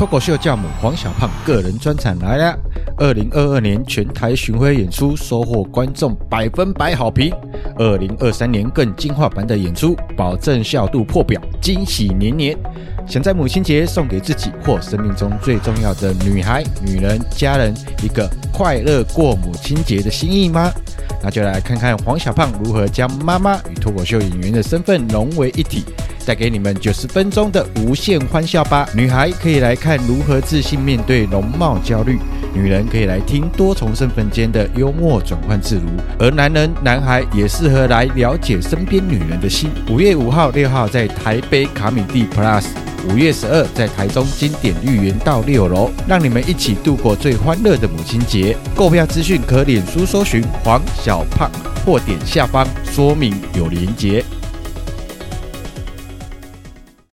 脱口秀教母黄小胖个人专场来了。二零二二年全台巡回演出收获观众百分百好评。二零二三年更进化版的演出，保证笑度破表，惊喜年年。想在母亲节送给自己或生命中最重要的女孩、女人、家人一个快乐过母亲节的心意吗？那就来看看黄小胖如何将妈妈与脱口秀演员的身份融为一体。带给你们九十分钟的无限欢笑吧！女孩可以来看如何自信面对容貌焦虑，女人可以来听多重身份间的幽默转换自如，而男人、男孩也适合来了解身边女人的心。五月五号、六号在台北卡米蒂 Plus，五月十二在台中经典绿园道六楼，让你们一起度过最欢乐的母亲节。购票资讯可脸书搜寻黄小胖，或点下方说明有连结。